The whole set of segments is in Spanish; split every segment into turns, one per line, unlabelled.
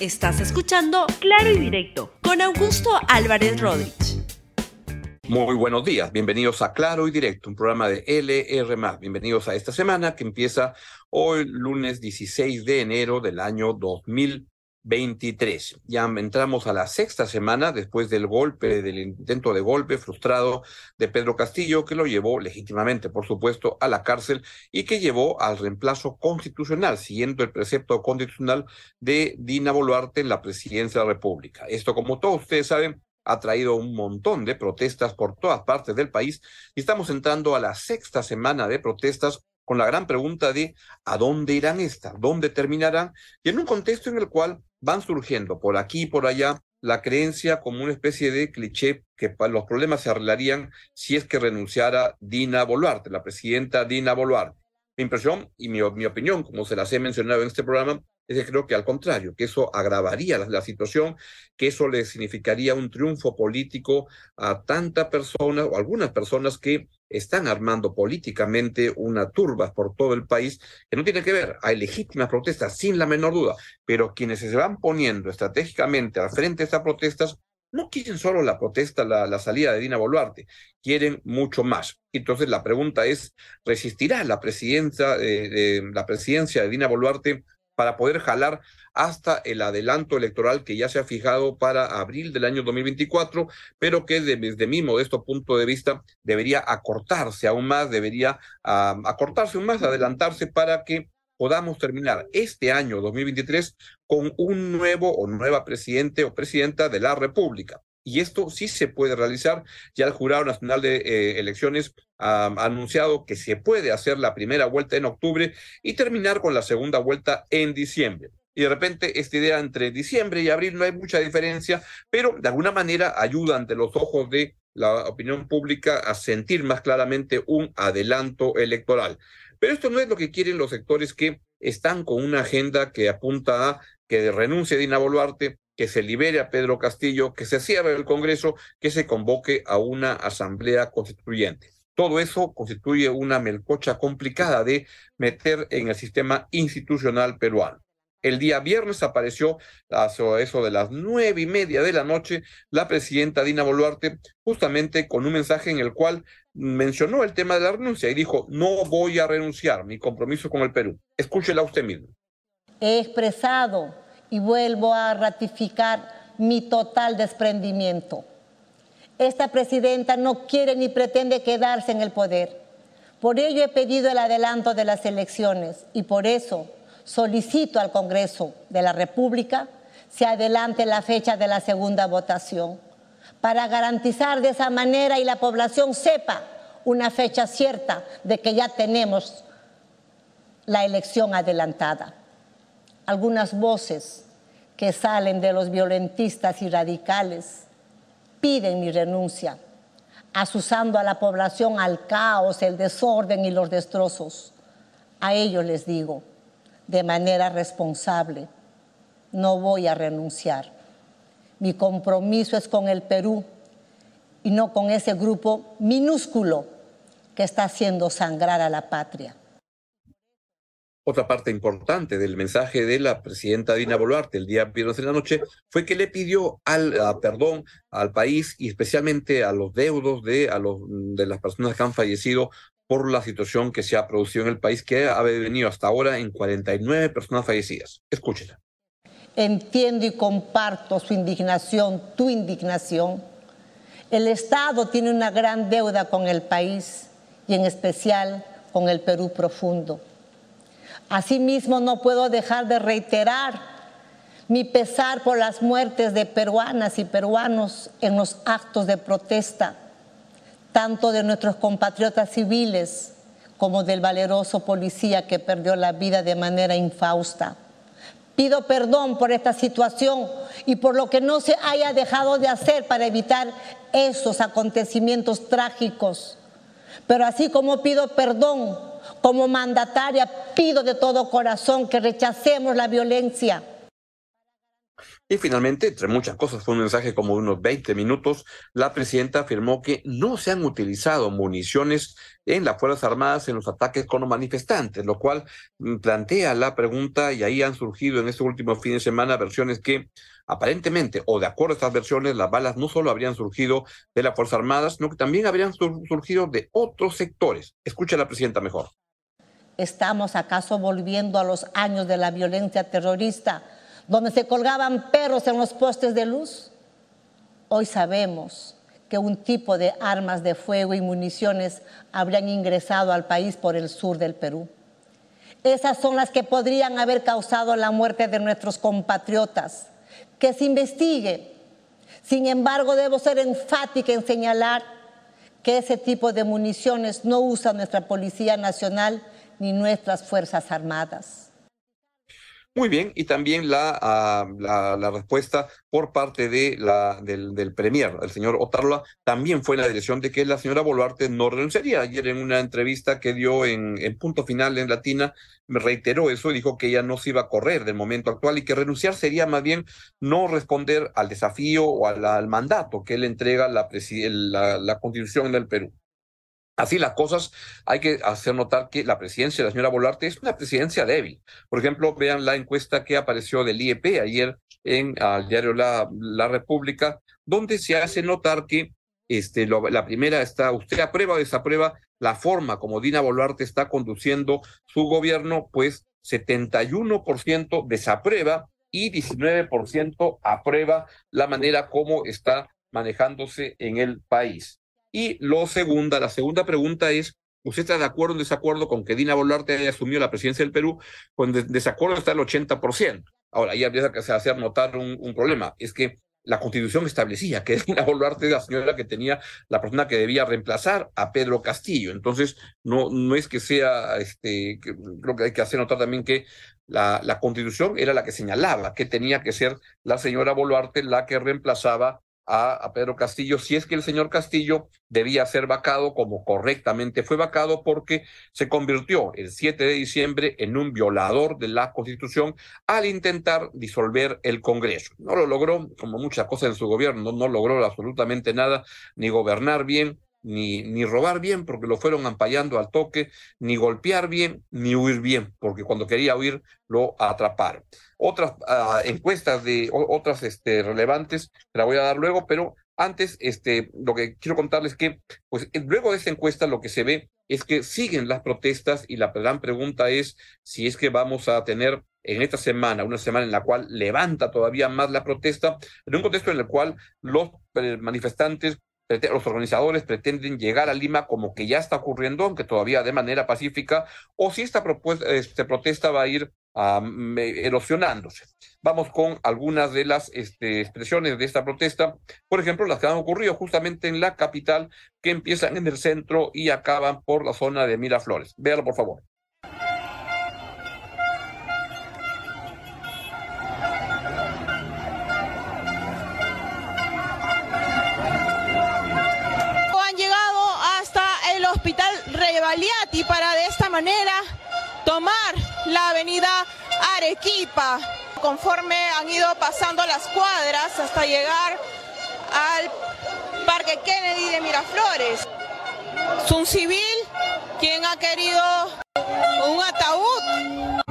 Estás escuchando Claro y Directo con Augusto Álvarez Rodríguez.
Muy buenos días, bienvenidos a Claro y Directo, un programa de LR. Bienvenidos a esta semana que empieza hoy, lunes 16 de enero del año 2023. Ya entramos a la sexta semana después del golpe, del intento de golpe frustrado de Pedro Castillo, que lo llevó legítimamente, por supuesto, a la cárcel y que llevó al reemplazo constitucional, siguiendo el precepto constitucional de Dina Boluarte en la presidencia de la República. Esto, como todos ustedes saben, ha traído un montón de protestas por todas partes del país y estamos entrando a la sexta semana de protestas con la gran pregunta de ¿a dónde irán estas? ¿Dónde terminarán? Y en un contexto en el cual van surgiendo por aquí y por allá la creencia como una especie de cliché que los problemas se arreglarían si es que renunciara Dina Boluarte, la presidenta Dina Boluarte. Mi impresión y mi, mi opinión, como se las he mencionado en este programa, es creo que al contrario, que eso agravaría la, situación, que eso le significaría un triunfo político a tantas personas o algunas personas que están armando políticamente una turba por todo el país que no tiene que ver, hay legítimas protestas, sin la menor duda, pero quienes se van poniendo estratégicamente al frente de estas protestas no quieren solo la protesta, la, salida de Dina Boluarte, quieren mucho más. Entonces la pregunta es, ¿resistirá la presidencia, eh, la presidencia de Dina Boluarte para poder jalar hasta el adelanto electoral que ya se ha fijado para abril del año 2024, pero que desde mi modesto punto de vista debería acortarse aún más, debería ah, acortarse aún más, adelantarse para que podamos terminar este año 2023 con un nuevo o nueva presidente o presidenta de la República y esto sí se puede realizar. Ya el Jurado Nacional de eh, Elecciones ha anunciado que se puede hacer la primera vuelta en octubre y terminar con la segunda vuelta en diciembre. Y de repente esta idea entre diciembre y abril no hay mucha diferencia, pero de alguna manera ayuda ante los ojos de la opinión pública a sentir más claramente un adelanto electoral. Pero esto no es lo que quieren los sectores que están con una agenda que apunta a que renuncie Dina Boluarte, que se libere a Pedro Castillo, que se cierre el Congreso, que se convoque a una asamblea constituyente. Todo eso constituye una melcocha complicada de meter en el sistema institucional peruano. El día viernes apareció a eso de las nueve y media de la noche la presidenta Dina Boluarte justamente con un mensaje en el cual mencionó el tema de la renuncia y dijo, no voy a renunciar, mi compromiso con el Perú. Escúchela usted mismo.
He expresado y vuelvo a ratificar mi total desprendimiento. Esta presidenta no quiere ni pretende quedarse en el poder. Por ello he pedido el adelanto de las elecciones y por eso solicito al Congreso de la República se adelante la fecha de la segunda votación para garantizar de esa manera y la población sepa una fecha cierta de que ya tenemos la elección adelantada algunas voces que salen de los violentistas y radicales piden mi renuncia, asusando a la población al caos, el desorden y los destrozos. A ellos les digo, de manera responsable, no voy a renunciar. Mi compromiso es con el Perú y no con ese grupo minúsculo que está haciendo sangrar a la patria.
Otra parte importante del mensaje de la presidenta Dina Boluarte el día viernes en la noche fue que le pidió al perdón al país y especialmente a los deudos de, a los, de las personas que han fallecido por la situación que se ha producido en el país, que ha venido hasta ahora en 49 personas fallecidas. Escúchela.
Entiendo y comparto su indignación, tu indignación. El Estado tiene una gran deuda con el país y en especial con el Perú profundo. Asimismo, no puedo dejar de reiterar mi pesar por las muertes de peruanas y peruanos en los actos de protesta, tanto de nuestros compatriotas civiles como del valeroso policía que perdió la vida de manera infausta. Pido perdón por esta situación y por lo que no se haya dejado de hacer para evitar esos acontecimientos trágicos. Pero así como pido perdón como mandataria pido de todo corazón que rechacemos la violencia
Y finalmente, entre muchas cosas, fue un mensaje como de unos 20 minutos, la presidenta afirmó que no se han utilizado municiones en las Fuerzas Armadas en los ataques con los manifestantes, lo cual mm, plantea la pregunta y ahí han surgido en este último fin de semana versiones que aparentemente, o de acuerdo a estas versiones, las balas no solo habrían surgido de las Fuerzas Armadas, sino que también habrían surgido de otros sectores. Escucha a la presidenta mejor.
¿Estamos acaso volviendo a los años de la violencia terrorista? Donde se colgaban perros en los postes de luz. Hoy sabemos que un tipo de armas de fuego y municiones habrían ingresado al país por el sur del Perú. Esas son las que podrían haber causado la muerte de nuestros compatriotas. Que se investigue. Sin embargo, debo ser enfática en señalar que ese tipo de municiones no usa nuestra Policía Nacional ni nuestras Fuerzas Armadas.
Muy bien, y también la, ah, la, respuesta por parte de la, del, del Premier, el señor Otarla, también fue en la dirección de que la señora Boluarte no renunciaría. Ayer en una entrevista que dio en, en punto final en Latina, me reiteró eso y dijo que ella no se iba a correr del momento actual y que renunciar sería más bien no responder al desafío o al, al mandato que le entrega la, la, la Constitución del Perú. Así las cosas, hay que hacer notar que la presidencia de la señora Bolarte es una presidencia débil. Por ejemplo, vean la encuesta que apareció del IEP ayer en el diario la, República, donde se hace notar que este, la primera está, usted aprueba o desaprueba la forma como Dina Boluarte está conduciendo su gobierno, pues 71% desaprueba y 19% aprueba la manera como está manejándose en el país. Y lo segunda, la segunda pregunta es, ¿usted está de acuerdo o desacuerdo con que Dina Boluarte haya asumido la presidencia del Perú? Con desacuerdo está el 80%. Ahora, ahí habría que hacer notar un, un problema, es que la constitución establecía que Dina Boluarte era la señora que tenía la persona que debía reemplazar a Pedro Castillo. Entonces, no, no es que sea, este, creo que hay que hacer notar también que la, la constitución era la que señalaba que tenía que ser la señora Boluarte la que reemplazaba a, Pedro Castillo si es que el señor Castillo debía ser vacado como correctamente fue vacado porque se convirtió el 7 de diciembre en un violador de la Constitución al intentar disolver el Congreso. No lo logró, como muchas cosas en su gobierno, no logró absolutamente nada, ni gobernar bien, ni, ni robar bien, porque lo fueron ampallando al toque, ni golpear bien, ni huir bien, porque cuando quería huir lo atraparon. Otras ah, encuestas de otras este, relevantes, te la voy a dar luego, pero antes, este, lo que quiero contarles es que, pues, luego de esta encuesta, lo que se ve es que siguen las protestas y la gran pregunta es si es que vamos a tener en esta semana, una semana en la cual levanta todavía más la protesta, en un contexto en el cual los eh, manifestantes los organizadores pretenden llegar a Lima como que ya está ocurriendo, aunque todavía de manera pacífica, o si esta propuesta, este, protesta va a ir erosionándose. Vamos con algunas de las este, expresiones de esta protesta, por ejemplo, las que han ocurrido justamente en la capital, que empiezan en el centro y acaban por la zona de Miraflores. Véalo, por favor.
Para de esta manera tomar la avenida Arequipa, conforme han ido pasando las cuadras hasta llegar al Parque Kennedy de Miraflores. Es un civil quien ha querido un ataúd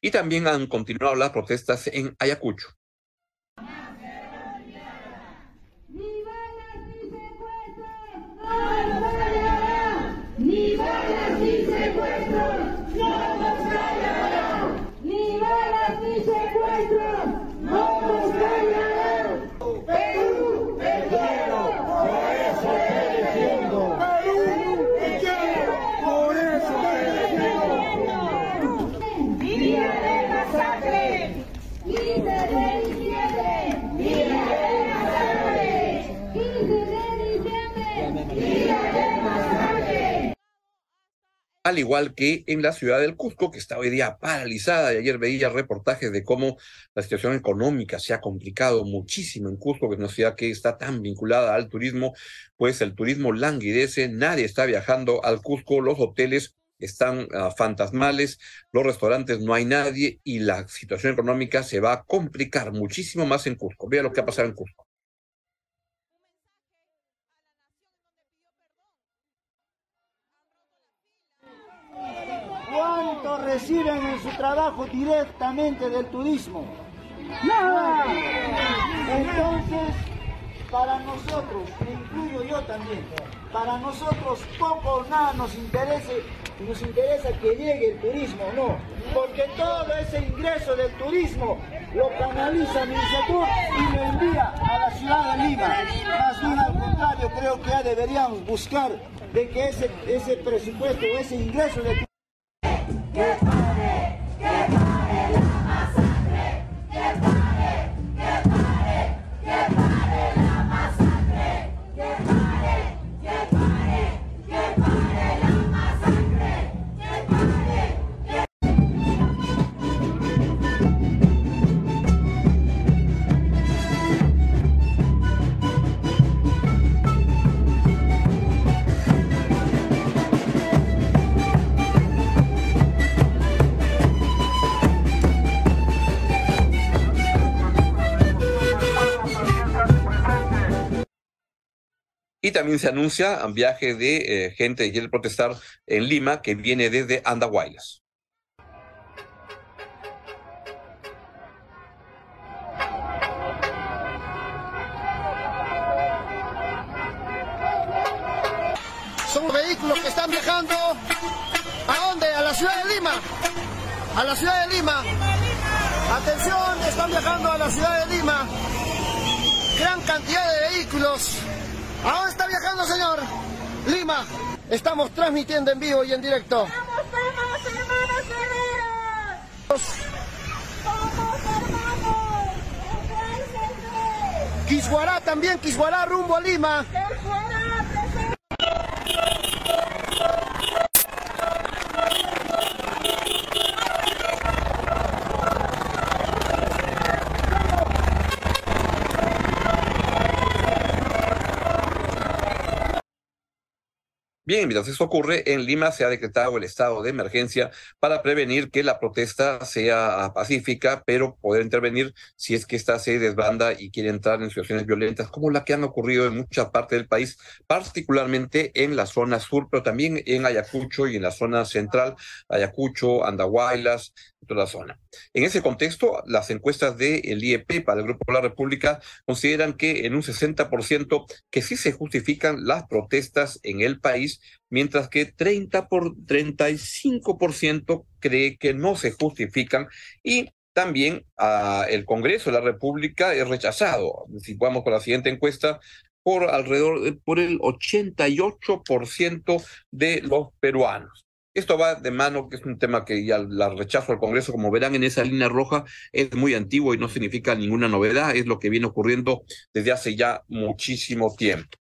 Y también han continuado las protestas en Ayacucho. Al igual que en la ciudad del Cusco, que está hoy día paralizada. Y ayer veía reportajes de cómo la situación económica se ha complicado muchísimo en Cusco, que es una ciudad que está tan vinculada al turismo, pues el turismo languidece, nadie está viajando al Cusco, los hoteles están uh, fantasmales, los restaurantes no hay nadie y la situación económica se va a complicar muchísimo más en Cusco. Vea lo que ha pasado en Cusco.
Reciben en su trabajo directamente del turismo? Nada. Entonces, para nosotros, me incluyo yo también, para nosotros poco o nada nos interesa, nos interesa que llegue el turismo, no, porque todo ese ingreso del turismo lo canaliza Ministerio y lo envía a la ciudad de Lima. Más bien al contrario, creo que ya deberíamos buscar de que ese, ese presupuesto, ese ingreso del
good También se anuncia un viaje de eh, gente que quiere protestar en Lima que viene desde Andahuaylas.
Son vehículos que están viajando. ¿A dónde? A la ciudad de Lima. A la ciudad de Lima. Atención, están viajando a la ciudad de Lima. Gran cantidad de vehículos. ¿A dónde está viajando, señor? Lima. Estamos transmitiendo en vivo y en directo.
¡Vamos, vamos, hermanos guerreros! ¡Vamos, hermanos!
Quisguará también, Quisguará rumbo a Lima.
¡Esfuerza,
Bien, mientras esto ocurre, en Lima se ha decretado el estado de emergencia para prevenir que la protesta sea pacífica, pero poder intervenir si es que esta se desbanda y quiere entrar en situaciones violentas, como la que han ocurrido en mucha parte del país, particularmente en la zona sur, pero también en Ayacucho y en la zona central, Ayacucho, Andahuaylas, En ese contexto, las encuestas del IEP para el Grupo de la República consideran que en un 60% que sí se justifican las protestas en el país, mientras que 30 por 35% cree que no se justifican y también uh, el Congreso de la República es rechazado. Si vamos con la siguiente encuesta, por alrededor, por el 88% de los peruanos. Esto va de mano, que es un tema que ya la rechazo al Congreso, como verán en esa línea roja, es muy antiguo y no significa ninguna novedad, es lo que viene ocurriendo desde hace ya muchísimo tiempo.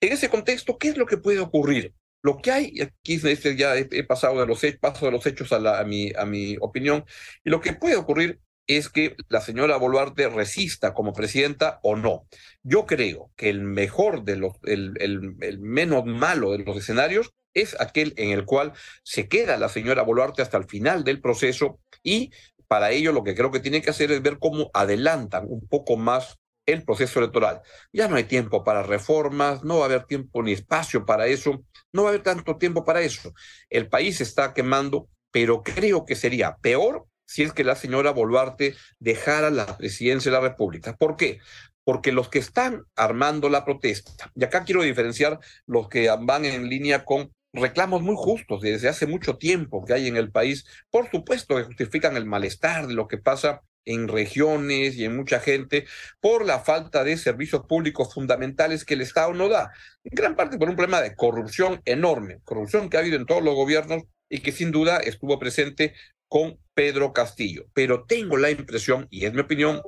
En ese contexto, ¿qué es lo que puede ocurrir? Lo que hay, aquí este ya he, pasado de los hechos, paso de los hechos a, la, a, mi, a mi opinión, y lo que puede ocurrir es que la señora Boluarte resista como presidenta o no. Yo creo que el mejor de los, el, menos malo de los escenarios es aquel en el cual se queda la señora Boluarte hasta el final del proceso y para ello lo que creo que tiene que hacer es ver cómo adelantan un poco más el proceso electoral. Ya no hay tiempo para reformas, no va a haber tiempo ni espacio para eso, no va a haber tanto tiempo para eso. El país está quemando, pero creo que sería peor si es que la señora Boluarte dejara la presidencia de la República. ¿Por qué? Porque los que están armando la protesta, y acá quiero diferenciar los que van en línea con reclamos muy justos desde hace mucho tiempo que hay en el país, por supuesto que justifican el malestar de lo que pasa en regiones y en mucha gente por la falta de servicios públicos fundamentales que el Estado no da, en gran parte por un problema de corrupción enorme, corrupción que ha habido en todos los gobiernos y que sin duda estuvo presente con Pedro Castillo. Pero tengo la impresión, y es mi opinión,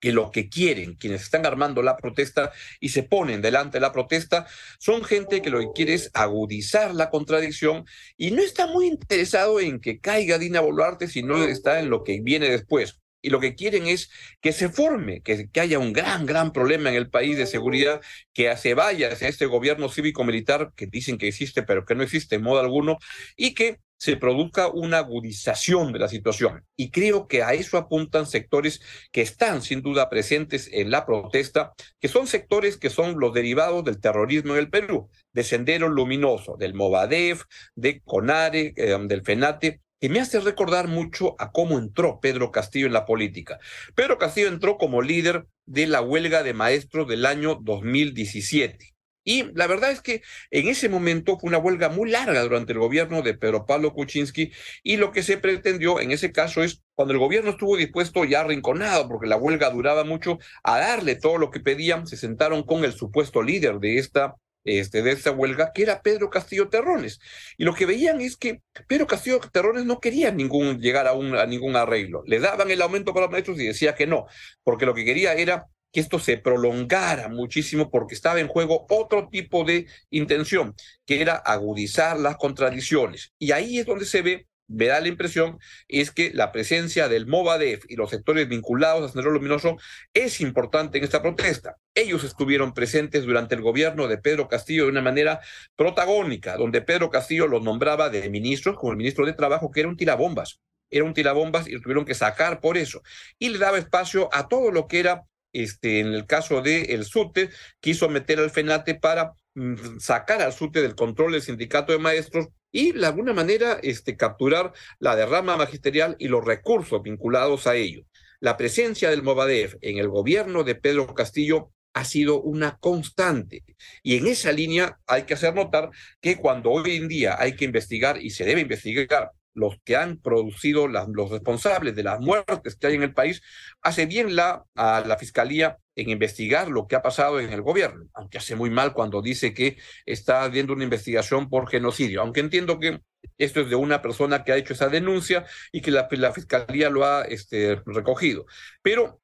que lo que quieren quienes están armando la protesta y se ponen delante de la protesta son gente que lo que quiere es agudizar la contradicción y no está muy interesado en que caiga Dina Boluarte, sino está en lo que viene después. Y lo que quieren es que se forme, que, que haya un gran, gran problema en el país de seguridad, que se vaya hacia este gobierno cívico-militar que dicen que existe, pero que no existe en modo alguno, y que se produzca una agudización de la situación. Y creo que a eso apuntan sectores que están sin duda presentes en la protesta, que son sectores que son los derivados del terrorismo en el Perú, de Sendero Luminoso, del Movadef, de CONARE, eh, del FENATE, que me hace recordar mucho a cómo entró Pedro Castillo en la política. Pedro Castillo entró como líder de la huelga de maestros del año 2017 y la verdad es que en ese momento fue una huelga muy larga durante el gobierno de Pedro Pablo Kuczynski y lo que se pretendió en ese caso es cuando el gobierno estuvo dispuesto ya arrinconado porque la huelga duraba mucho a darle todo lo que pedían, se sentaron con el supuesto líder de esta este, de esta huelga, que era Pedro Castillo Terrones. Y lo que veían es que Pedro Castillo Terrones no quería ningún, llegar a, un, a ningún arreglo. Le daban el aumento para los maestros y decía que no, porque lo que quería era que esto se prolongara muchísimo porque estaba en juego otro tipo de intención, que era agudizar las contradicciones. Y ahí es donde se ve me da la impresión es que la presencia del Movadef y los sectores vinculados a Sendero Luminoso es importante en esta protesta. Ellos estuvieron presentes durante el gobierno de Pedro Castillo de una manera protagónica, donde Pedro Castillo los nombraba de ministros, como el ministro de Trabajo, que era un tirabombas. Era un tirabombas y lo tuvieron que sacar por eso. Y le daba espacio a todo lo que era este, en el caso de el SUTE, quiso meter al FENATE para mm, sacar al SUTE del control del sindicato de maestros y de alguna manera este, capturar la derrama magisterial y los recursos vinculados a ello. La presencia del Movadef en el gobierno de Pedro Castillo ha sido una constante. Y en esa línea hay que hacer notar que cuando hoy en día hay que investigar y se debe investigar los que han producido, los responsables de las muertes que hay en el país, hace bien la, a la Fiscalía en investigar lo que ha pasado en el gobierno, aunque hace muy mal cuando dice que está habiendo una investigación por genocidio, aunque entiendo que esto es de una persona que ha hecho esa denuncia y que la, la Fiscalía lo ha este, recogido. Pero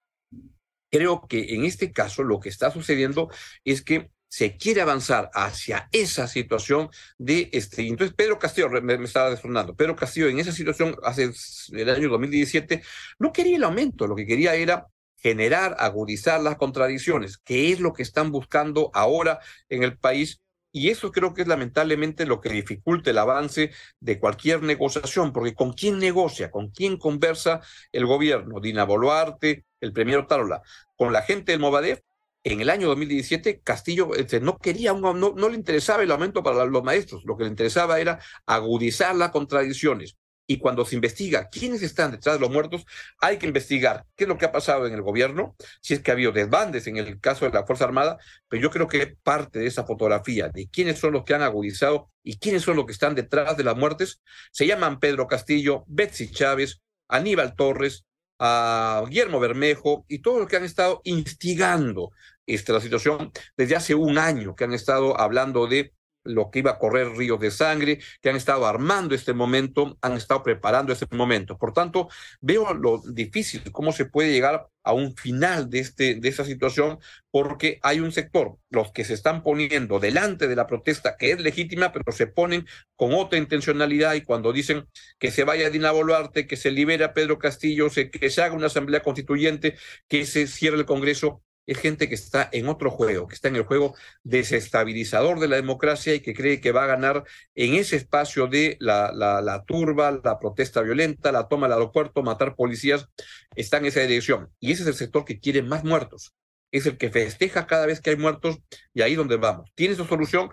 creo que en este caso lo que está sucediendo es que se quiere avanzar hacia esa situación de este. Entonces, Pedro Castillo, me, estaba desfronando, Pedro Castillo en esa situación hace el año 2017 no quería el aumento, lo que quería era generar, agudizar las contradicciones, que es lo que están buscando ahora en el país. Y eso creo que es lamentablemente lo que dificulta el avance de cualquier negociación, porque ¿con quién negocia? ¿Con quién conversa el gobierno? Dina Boluarte, el premier Tarola, con la gente del Movadef, en el año 2017 Castillo este, no quería, no, no le interesaba el aumento para los maestros, lo que le interesaba era agudizar las contradicciones. Y cuando se investiga quiénes están detrás de los muertos, hay que investigar qué es lo que ha pasado en el gobierno, si es que ha habido desbandes en el caso de la Fuerza Armada, pero yo creo que parte de esa fotografía de quiénes son los que han agudizado y quiénes son los que están detrás de las muertes, se llaman Pedro Castillo, Betsy Chávez, Aníbal Torres, a Guillermo Bermejo y todos los que han estado instigando esta, la situación desde hace un año, que han estado hablando de lo que iba a correr ríos de sangre, que han estado armando este momento, han estado preparando este momento. Por tanto, veo lo difícil, cómo se puede llegar a un final de, este, de esta situación, porque hay un sector, los que se están poniendo delante de la protesta, que es legítima, pero se ponen con otra intencionalidad y cuando dicen que se vaya Dina Boluarte, que se libere a Pedro Castillo, que se haga una asamblea constituyente, que se cierre el Congreso, es gente que está en otro juego, que está en el juego desestabilizador de la democracia y que cree que va a ganar en ese espacio de la, la, turba, la protesta violenta, la toma del aeropuerto, matar policías, está en esa dirección. Y ese es el sector que quiere más muertos. Es el que festeja cada vez que hay muertos y ahí donde vamos. ¿Tiene su solución?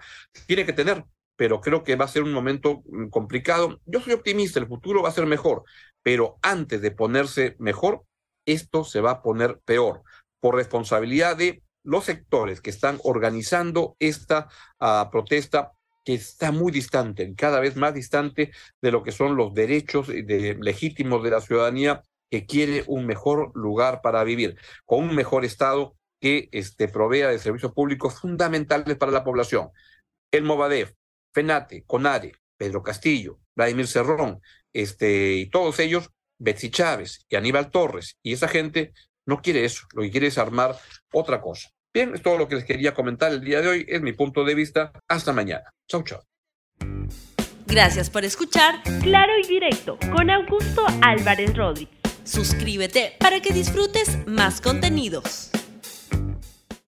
Tiene que tener, pero creo que va a ser un momento mm, complicado. Yo soy optimista, el futuro va a ser mejor, pero antes de ponerse mejor, esto se va a poner peor por responsabilidad de los sectores que están organizando esta uh, protesta que está muy distante, cada vez más distante de lo que son los derechos de, legítimos de la ciudadanía que quiere un mejor lugar para vivir, con un mejor Estado que este, provea de servicios públicos fundamentales para la población. El Movadef, FENATE, CONARE, Pedro Castillo, Vladimir Cerrón, este, y todos ellos, Betsy Chávez y Aníbal Torres, y esa gente no quiere eso, lo que quiere es armar otra cosa. Bien, es todo lo que les quería comentar el día de hoy, es mi punto de vista. Hasta mañana. Chau, chau.
Gracias por escuchar Claro y Directo con Augusto Álvarez Rodríguez. Suscríbete para que disfrutes más contenidos.